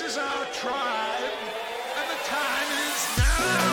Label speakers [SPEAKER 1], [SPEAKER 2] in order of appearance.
[SPEAKER 1] This is our tribe, and the time is now.